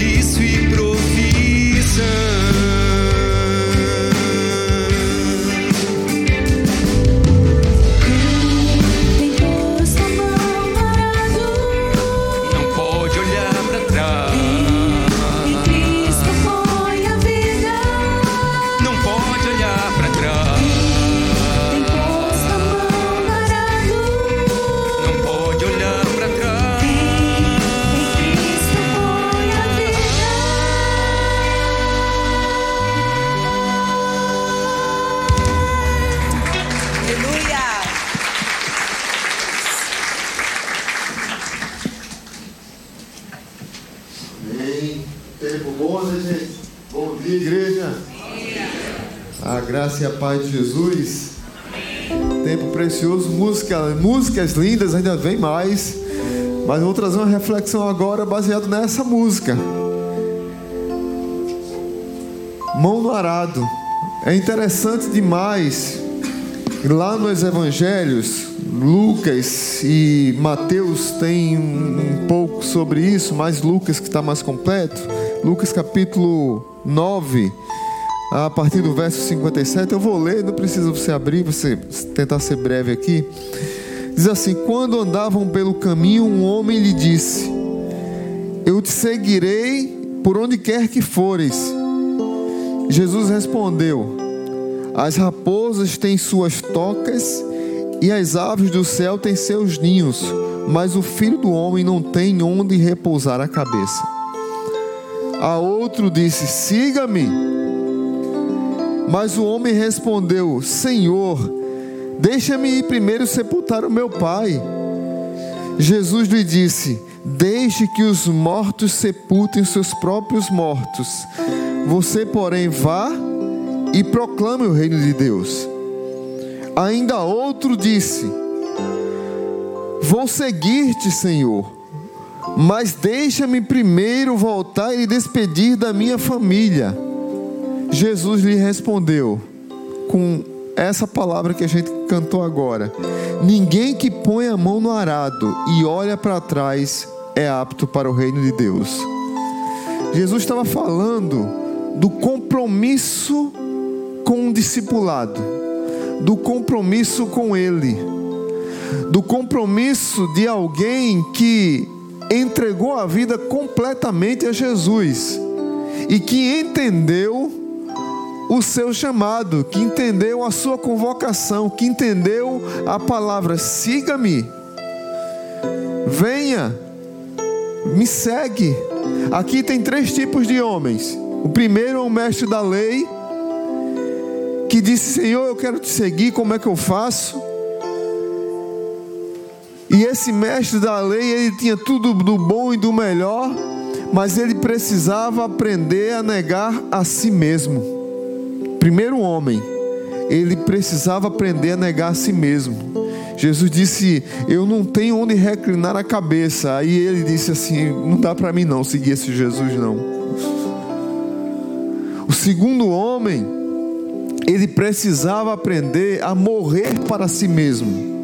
tem e paz de Jesus. Tempo precioso, música, músicas lindas, ainda vem mais. Mas vou trazer uma reflexão agora baseado nessa música. Mão no arado. É interessante demais. Lá nos evangelhos, Lucas e Mateus têm um pouco sobre isso, mas Lucas que está mais completo. Lucas capítulo 9, a partir do verso 57. Eu vou ler, não precisa você abrir, você tentar ser breve aqui. Diz assim: Quando andavam pelo caminho, um homem lhe disse: Eu te seguirei por onde quer que fores. Jesus respondeu: As raposas têm suas tocas e as aves do céu têm seus ninhos, mas o filho do homem não tem onde repousar a cabeça. A outro disse: Siga-me. Mas o homem respondeu: Senhor, deixa-me ir primeiro sepultar o meu pai. Jesus lhe disse: Deixe que os mortos sepultem seus próprios mortos. Você, porém, vá e proclame o reino de Deus. Ainda outro disse: Vou seguir-te, Senhor, mas deixa-me primeiro voltar e despedir da minha família. Jesus lhe respondeu com essa palavra que a gente cantou agora. Ninguém que põe a mão no arado e olha para trás é apto para o reino de Deus. Jesus estava falando do compromisso com o discipulado, do compromisso com Ele, do compromisso de alguém que entregou a vida completamente a Jesus e que entendeu o seu chamado, que entendeu a sua convocação, que entendeu a palavra: siga-me, venha, me segue. Aqui tem três tipos de homens. O primeiro é o mestre da lei, que disse: Senhor, eu quero te seguir, como é que eu faço? E esse mestre da lei, ele tinha tudo do bom e do melhor, mas ele precisava aprender a negar a si mesmo primeiro homem, ele precisava aprender a negar a si mesmo. Jesus disse: Eu não tenho onde reclinar a cabeça. Aí ele disse assim: Não dá para mim não seguir esse Jesus, não. O segundo homem, ele precisava aprender a morrer para si mesmo.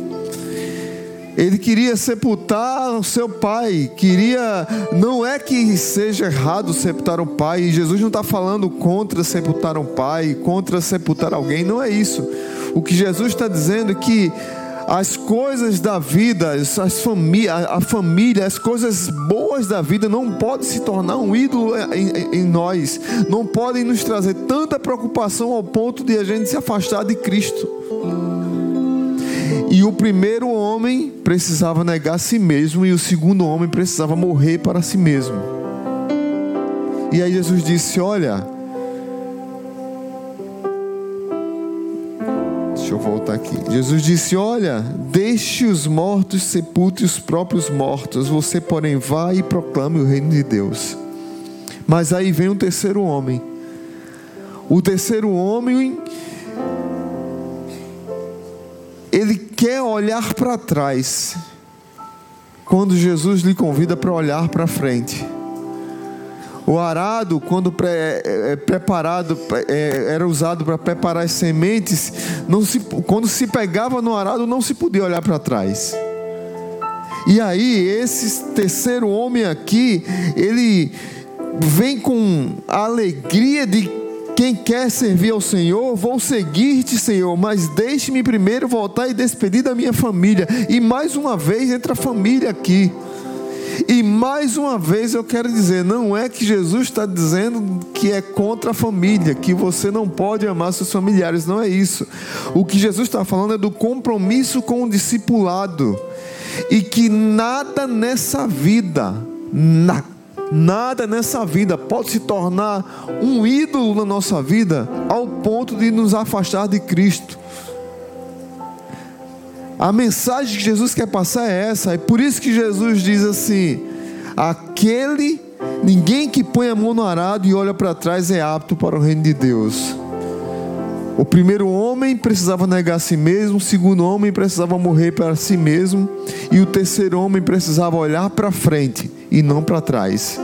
Ele queria sepultar o seu pai, queria. Não é que seja errado sepultar o pai, e Jesus não está falando contra sepultar um pai, contra sepultar alguém, não é isso. O que Jesus está dizendo é que as coisas da vida, as famí a família, as coisas boas da vida não podem se tornar um ídolo em, em, nós, não podem nos trazer tanta preocupação ao ponto de a gente se afastar de Cristo. E o primeiro homem precisava negar a si mesmo, e o segundo homem precisava morrer para si mesmo. E aí Jesus disse: Olha, deixa eu voltar aqui. Jesus disse: Olha, deixe os mortos sepultem os próprios mortos, você, porém, vá e proclame o reino de Deus. Mas aí vem o terceiro homem. O terceiro homem quer olhar para trás, quando Jesus lhe convida para olhar para frente. O arado, quando pre, é, é preparado, é, era usado para preparar as sementes, não se, quando se pegava no arado, não se podia olhar para trás. E aí, esse terceiro homem aqui, ele vem com a alegria de quem quer servir ao Senhor, vou seguir-te, Senhor, mas deixe-me primeiro voltar e despedir da minha família. E mais uma vez entra a família aqui. E mais uma vez eu quero dizer: não é que Jesus está dizendo que é contra a família, que você não pode amar seus familiares, não é isso. O que Jesus está falando é do compromisso com o discipulado, e que nada nessa vida, nada Nada nessa vida pode se tornar um ídolo na nossa vida ao ponto de nos afastar de Cristo. A mensagem que Jesus quer passar é essa, é por isso que Jesus diz assim: aquele, ninguém que põe a mão no arado e olha para trás é apto para o reino de Deus. O primeiro homem precisava negar a si mesmo, o segundo homem precisava morrer para si mesmo, e o terceiro homem precisava olhar para frente e não para trás.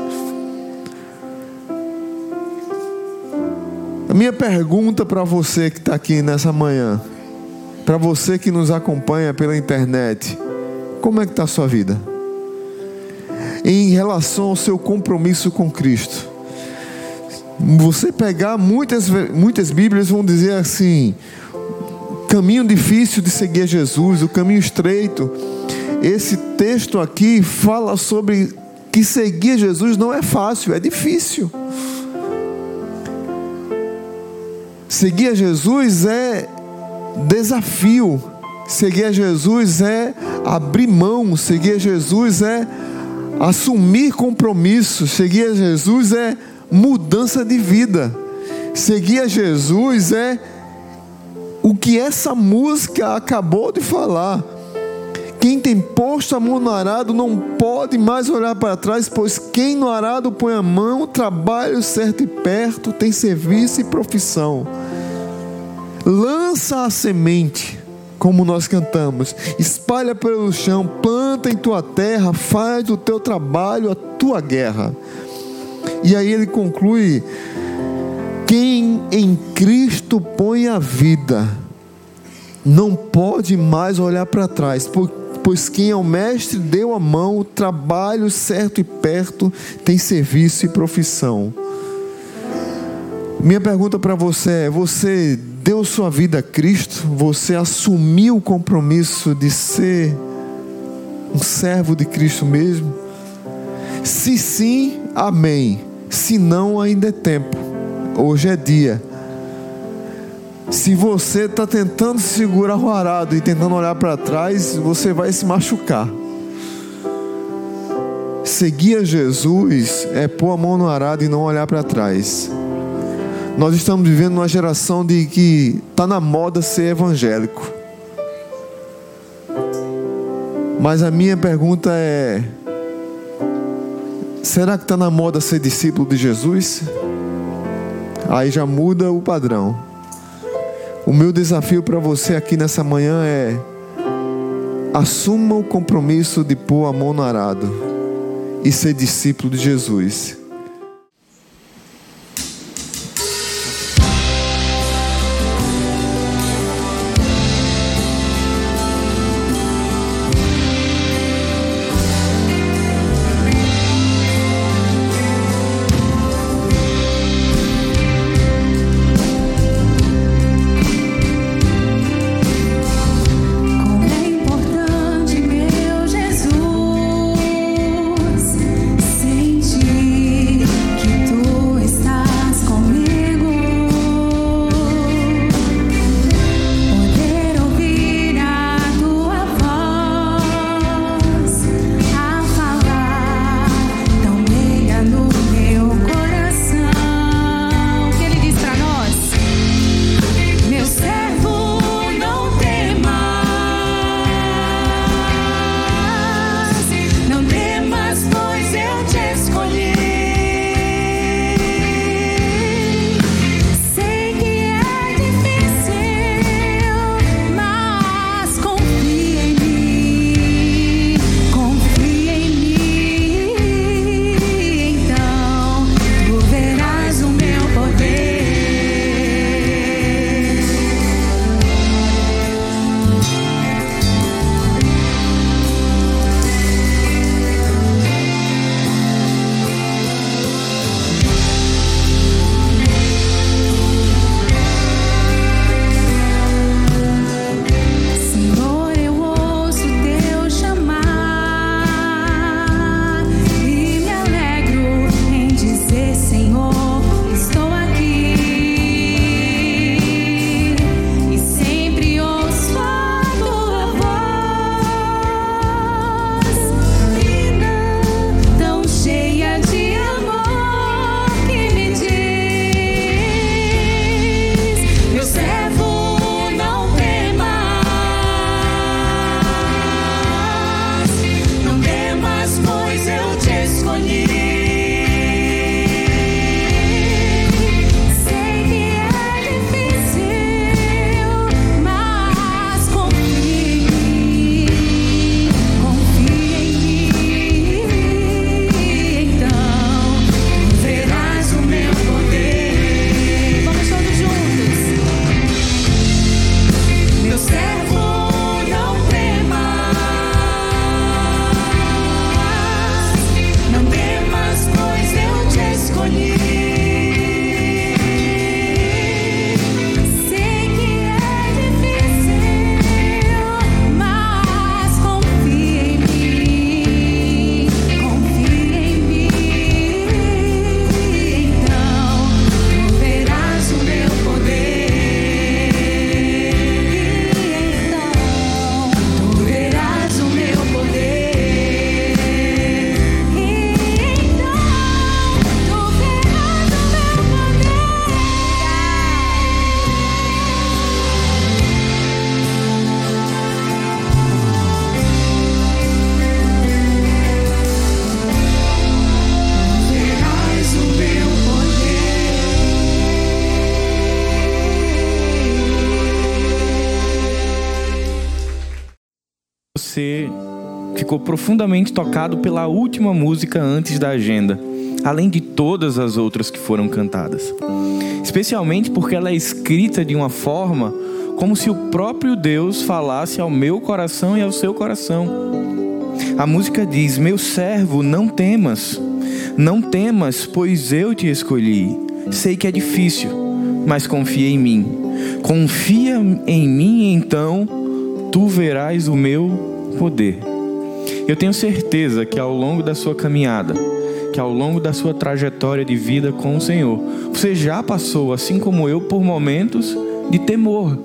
A minha pergunta para você que está aqui nessa manhã, para você que nos acompanha pela internet, como é que está a sua vida? Em relação ao seu compromisso com Cristo. Você pegar muitas, muitas Bíblias vão dizer assim: caminho difícil de seguir Jesus, o caminho estreito. Esse texto aqui fala sobre que seguir Jesus não é fácil, é difícil. Seguir a Jesus é desafio. Seguir a Jesus é abrir mão. Seguir a Jesus é assumir compromisso. Seguir a Jesus é mudança de vida. Seguir a Jesus é o que essa música acabou de falar. Quem tem posto a mão no arado não pode mais olhar para trás, pois quem no arado põe a mão, trabalho certo e perto, tem serviço e profissão. Lança a semente, como nós cantamos, espalha pelo chão, planta em tua terra, faz o teu trabalho, a tua guerra. E aí ele conclui: quem em Cristo põe a vida, não pode mais olhar para trás, pois quem é o mestre deu a mão, o trabalho certo e perto tem serviço e profissão. Minha pergunta para você é: você deu sua vida a Cristo? Você assumiu o compromisso de ser um servo de Cristo mesmo? Se sim, amém. Se não, ainda é tempo. Hoje é dia. Se você está tentando segurar o arado e tentando olhar para trás, você vai se machucar. Seguir a Jesus é pôr a mão no arado e não olhar para trás. Nós estamos vivendo uma geração de que está na moda ser evangélico. Mas a minha pergunta é: será que está na moda ser discípulo de Jesus? Aí já muda o padrão. O meu desafio para você aqui nessa manhã é: assuma o compromisso de pôr a mão no arado e ser discípulo de Jesus. Ficou profundamente tocado pela última música antes da agenda, além de todas as outras que foram cantadas. Especialmente porque ela é escrita de uma forma como se o próprio Deus falasse ao meu coração e ao seu coração. A música diz: Meu servo, não temas, não temas, pois eu te escolhi. Sei que é difícil, mas confia em mim. Confia em mim, então tu verás o meu poder. Eu tenho certeza que ao longo da sua caminhada, que ao longo da sua trajetória de vida com o Senhor, você já passou, assim como eu, por momentos de temor,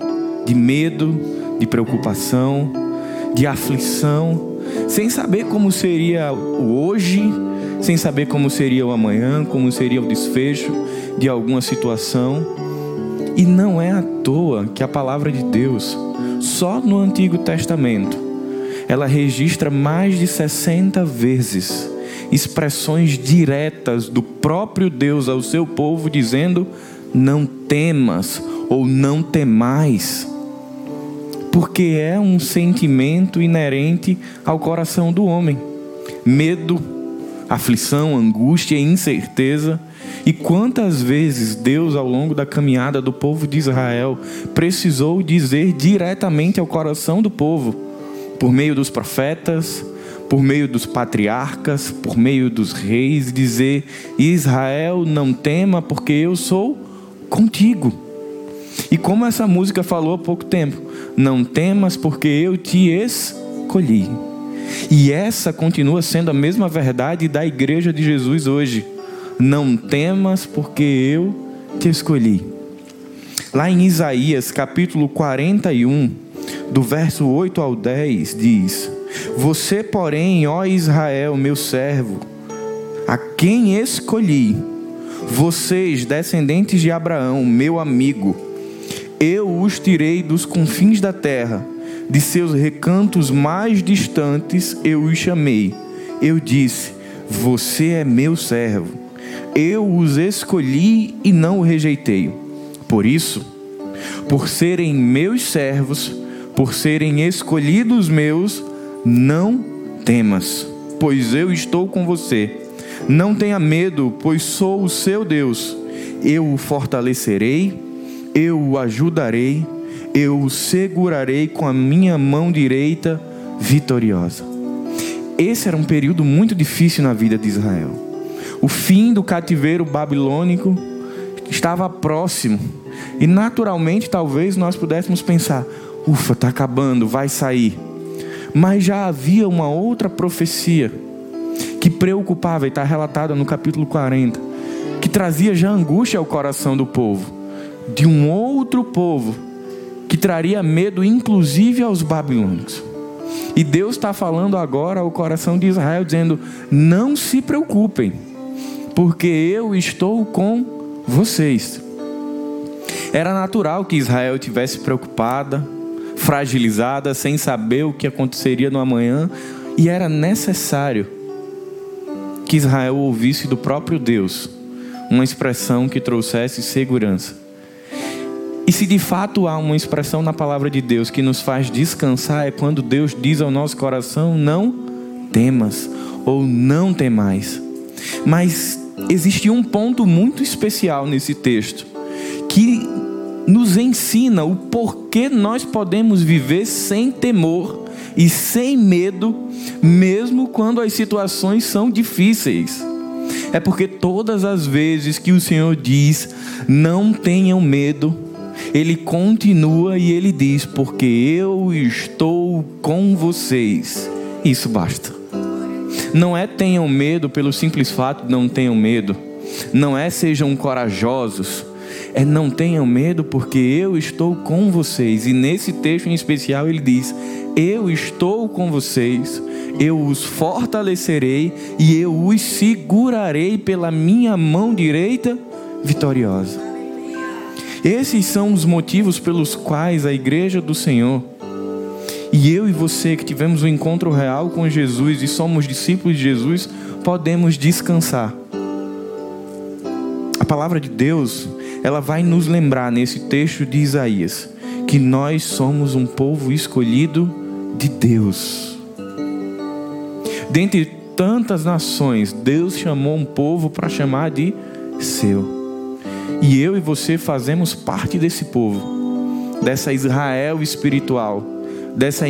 de medo, de preocupação, de aflição, sem saber como seria o hoje, sem saber como seria o amanhã, como seria o desfecho de alguma situação. E não é à toa que a palavra de Deus, só no Antigo Testamento, ela registra mais de 60 vezes expressões diretas do próprio Deus ao seu povo, dizendo: Não temas ou não temais, porque é um sentimento inerente ao coração do homem. Medo, aflição, angústia incerteza. E quantas vezes Deus, ao longo da caminhada do povo de Israel, precisou dizer diretamente ao coração do povo, por meio dos profetas, por meio dos patriarcas, por meio dos reis, dizer: Israel, não tema, porque eu sou contigo. E como essa música falou há pouco tempo, não temas, porque eu te escolhi. E essa continua sendo a mesma verdade da igreja de Jesus hoje. Não temas, porque eu te escolhi. Lá em Isaías capítulo 41, do verso 8 ao 10, diz: você, porém, ó Israel, meu servo, a quem escolhi, vocês, descendentes de Abraão, meu amigo, eu os tirei dos confins da terra, de seus recantos mais distantes eu os chamei. Eu disse: Você é meu servo. Eu os escolhi e não o rejeitei. Por isso, por serem meus servos, por serem escolhidos meus, não temas, pois eu estou com você. Não tenha medo, pois sou o seu Deus. Eu o fortalecerei, eu o ajudarei, eu o segurarei com a minha mão direita vitoriosa. Esse era um período muito difícil na vida de Israel. O fim do cativeiro babilônico estava próximo. E naturalmente, talvez nós pudéssemos pensar: ufa, está acabando, vai sair. Mas já havia uma outra profecia que preocupava, e está relatada no capítulo 40, que trazia já angústia ao coração do povo, de um outro povo que traria medo, inclusive aos babilônicos. E Deus está falando agora ao coração de Israel, dizendo: Não se preocupem, porque eu estou com vocês. Era natural que Israel tivesse preocupada, fragilizada, sem saber o que aconteceria no amanhã, e era necessário que Israel ouvisse do próprio Deus uma expressão que trouxesse segurança. E se de fato há uma expressão na palavra de Deus que nos faz descansar, é quando Deus diz ao nosso coração: não temas ou não temais. Mas existe um ponto muito especial nesse texto que nos ensina o porquê nós podemos viver sem temor e sem medo, mesmo quando as situações são difíceis. É porque todas as vezes que o Senhor diz, não tenham medo, Ele continua e Ele diz, porque eu estou com vocês. Isso basta. Não é tenham medo pelo simples fato de não tenham medo. Não é sejam corajosos é não tenham medo, porque eu estou com vocês. E nesse texto em especial ele diz: Eu estou com vocês, eu os fortalecerei e eu os segurarei pela minha mão direita vitoriosa. Esses são os motivos pelos quais a igreja do Senhor e eu e você que tivemos um encontro real com Jesus e somos discípulos de Jesus, podemos descansar. A palavra de Deus ela vai nos lembrar nesse texto de Isaías que nós somos um povo escolhido de Deus. Dentre tantas nações, Deus chamou um povo para chamar de seu. E eu e você fazemos parte desse povo. dessa Israel espiritual, dessa,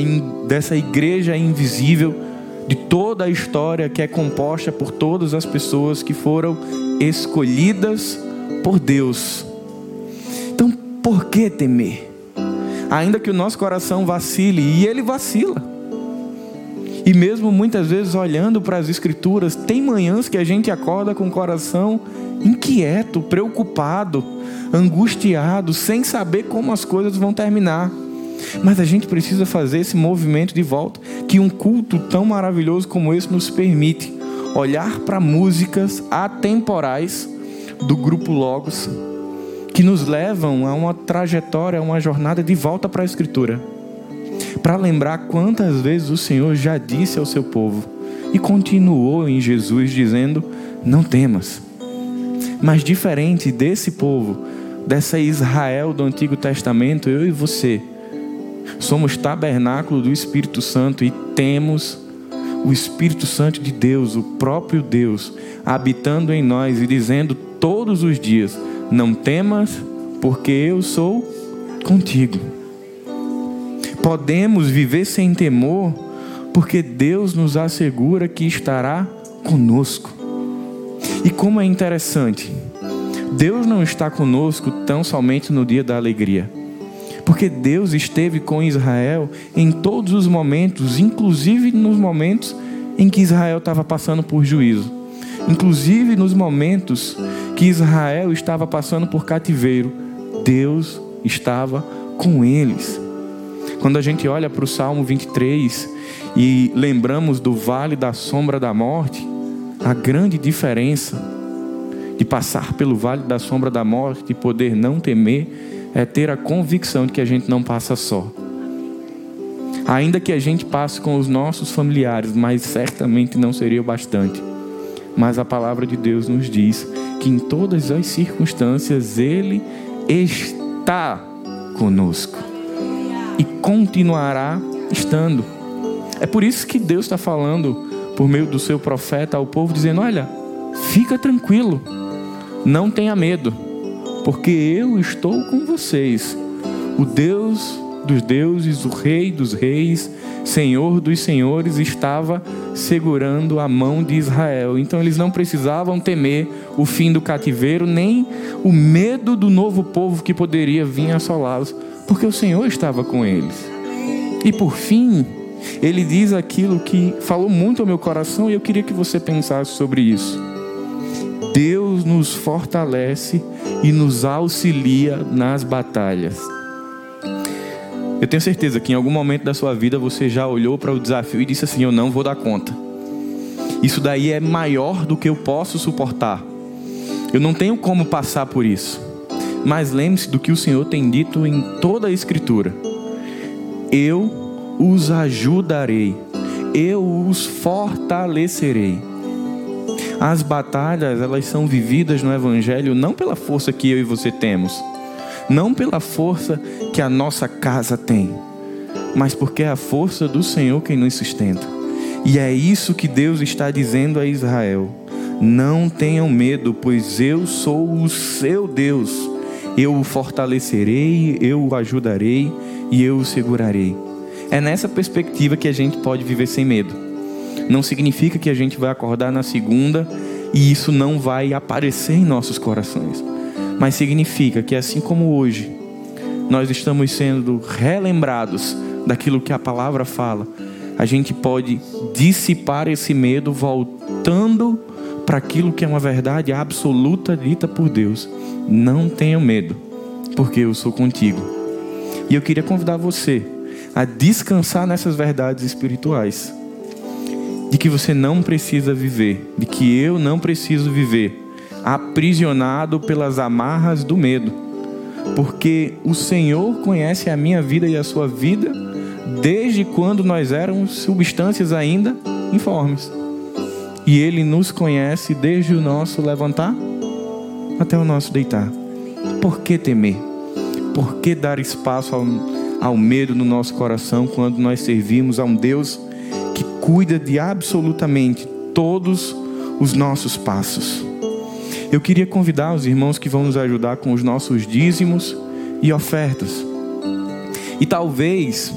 dessa igreja invisível, de toda a história que é composta por todas as pessoas que foram escolhidas por Deus. Por que temer? Ainda que o nosso coração vacile, e ele vacila. E mesmo muitas vezes olhando para as Escrituras, tem manhãs que a gente acorda com o coração inquieto, preocupado, angustiado, sem saber como as coisas vão terminar. Mas a gente precisa fazer esse movimento de volta que um culto tão maravilhoso como esse nos permite olhar para músicas atemporais do grupo Logos que nos levam a uma trajetória, a uma jornada de volta para a Escritura. Para lembrar quantas vezes o Senhor já disse ao seu povo e continuou em Jesus dizendo: Não temas. Mas diferente desse povo, dessa Israel do Antigo Testamento, eu e você somos tabernáculo do Espírito Santo e temos o Espírito Santo de Deus, o próprio Deus, habitando em nós e dizendo todos os dias: Não temas, porque eu sou contigo. Podemos viver sem temor, porque Deus nos assegura que estará conosco. E como é interessante, Deus não está conosco tão somente no dia da alegria. Porque Deus esteve com Israel em todos os momentos, inclusive nos momentos em que Israel estava passando por juízo. Inclusive nos momentos que Israel estava passando por cativeiro, Deus estava com eles. Quando a gente olha para o Salmo 23 e lembramos do vale da sombra da morte, a grande diferença de passar pelo vale da sombra da morte e poder não temer é ter a convicção de que a gente não passa só. Ainda que a gente passe com os nossos familiares, mas certamente não seria o bastante. Mas a palavra de Deus nos diz que em todas as circunstâncias Ele está conosco e continuará estando. É por isso que Deus está falando por meio do seu profeta ao povo, dizendo: Olha, fica tranquilo, não tenha medo, porque eu estou com vocês. O Deus dos deuses, o Rei dos reis, Senhor dos senhores, estava segurando a mão de Israel. Então eles não precisavam temer o fim do cativeiro, nem o medo do novo povo que poderia vir assolá-los, porque o Senhor estava com eles. E por fim, ele diz aquilo que falou muito ao meu coração e eu queria que você pensasse sobre isso. Deus nos fortalece e nos auxilia nas batalhas. Eu tenho certeza que em algum momento da sua vida você já olhou para o desafio e disse assim: Eu não vou dar conta. Isso daí é maior do que eu posso suportar. Eu não tenho como passar por isso. Mas lembre-se do que o Senhor tem dito em toda a Escritura: Eu os ajudarei, eu os fortalecerei. As batalhas, elas são vividas no Evangelho não pela força que eu e você temos, não pela força que a nossa casa tem, mas porque é a força do Senhor quem nos sustenta. E é isso que Deus está dizendo a Israel: não tenham medo, pois eu sou o seu Deus. Eu o fortalecerei, eu o ajudarei e eu o segurarei. É nessa perspectiva que a gente pode viver sem medo. Não significa que a gente vai acordar na segunda e isso não vai aparecer em nossos corações. Mas significa que assim como hoje nós estamos sendo relembrados daquilo que a palavra fala, a gente pode dissipar esse medo voltando para aquilo que é uma verdade absoluta dita por Deus. Não tenha medo, porque eu sou contigo. E eu queria convidar você a descansar nessas verdades espirituais. De que você não precisa viver, de que eu não preciso viver aprisionado pelas amarras do medo. Porque o Senhor conhece a minha vida e a sua vida desde quando nós éramos substâncias ainda informes. E Ele nos conhece desde o nosso levantar até o nosso deitar. Por que temer? Por que dar espaço ao ao medo no nosso coração quando nós servimos a um Deus que cuida de absolutamente todos os nossos passos. Eu queria convidar os irmãos que vão nos ajudar com os nossos dízimos e ofertas. E talvez,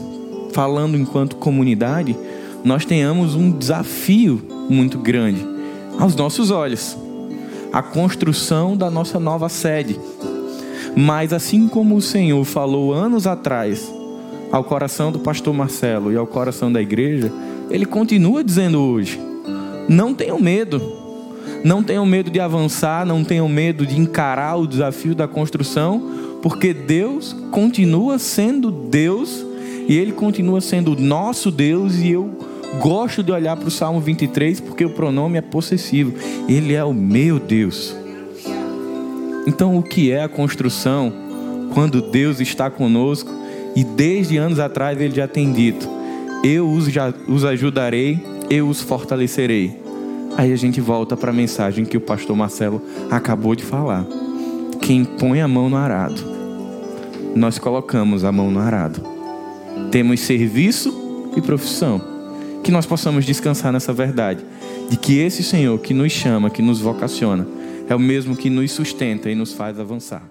falando enquanto comunidade, nós tenhamos um desafio muito grande aos nossos olhos a construção da nossa nova sede. Mas assim como o Senhor falou anos atrás ao coração do pastor Marcelo e ao coração da igreja, ele continua dizendo hoje: não tenham medo. Não tenham medo de avançar, não tenham medo de encarar o desafio da construção, porque Deus continua sendo Deus e Ele continua sendo nosso Deus. E eu gosto de olhar para o Salmo 23 porque o pronome é possessivo. Ele é o meu Deus. Então, o que é a construção quando Deus está conosco e desde anos atrás Ele já tem dito: Eu os, os ajudarei, eu os fortalecerei. Aí a gente volta para a mensagem que o pastor Marcelo acabou de falar. Quem põe a mão no arado, nós colocamos a mão no arado. Temos serviço e profissão. Que nós possamos descansar nessa verdade, de que esse Senhor que nos chama, que nos vocaciona, é o mesmo que nos sustenta e nos faz avançar.